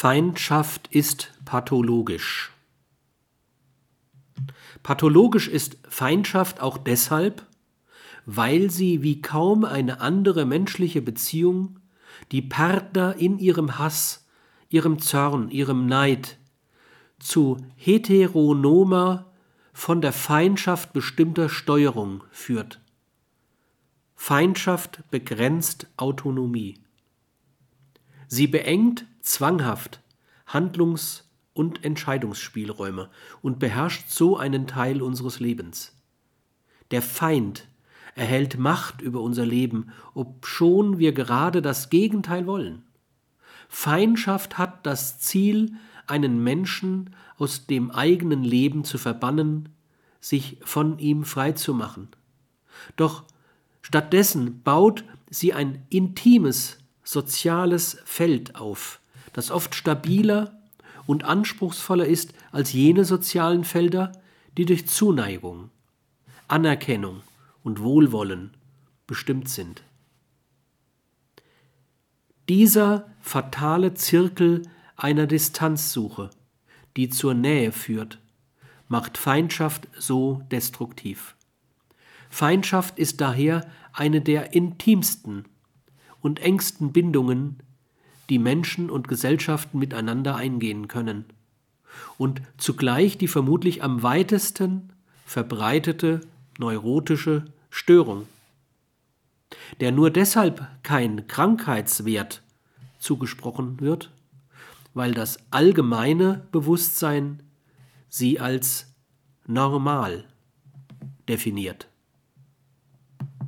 Feindschaft ist pathologisch. Pathologisch ist Feindschaft auch deshalb, weil sie wie kaum eine andere menschliche Beziehung die Partner in ihrem Hass, ihrem Zorn, ihrem Neid zu heteronomer, von der Feindschaft bestimmter Steuerung führt. Feindschaft begrenzt Autonomie. Sie beengt zwanghaft Handlungs- und Entscheidungsspielräume und beherrscht so einen Teil unseres Lebens. Der Feind erhält Macht über unser Leben, obschon wir gerade das Gegenteil wollen. Feindschaft hat das Ziel, einen Menschen aus dem eigenen Leben zu verbannen, sich von ihm freizumachen. Doch stattdessen baut sie ein intimes, soziales Feld auf, das oft stabiler und anspruchsvoller ist als jene sozialen Felder, die durch Zuneigung, Anerkennung und Wohlwollen bestimmt sind. Dieser fatale Zirkel einer Distanzsuche, die zur Nähe führt, macht Feindschaft so destruktiv. Feindschaft ist daher eine der intimsten und engsten Bindungen, die Menschen und Gesellschaften miteinander eingehen können und zugleich die vermutlich am weitesten verbreitete neurotische Störung, der nur deshalb kein Krankheitswert zugesprochen wird, weil das allgemeine Bewusstsein sie als normal definiert.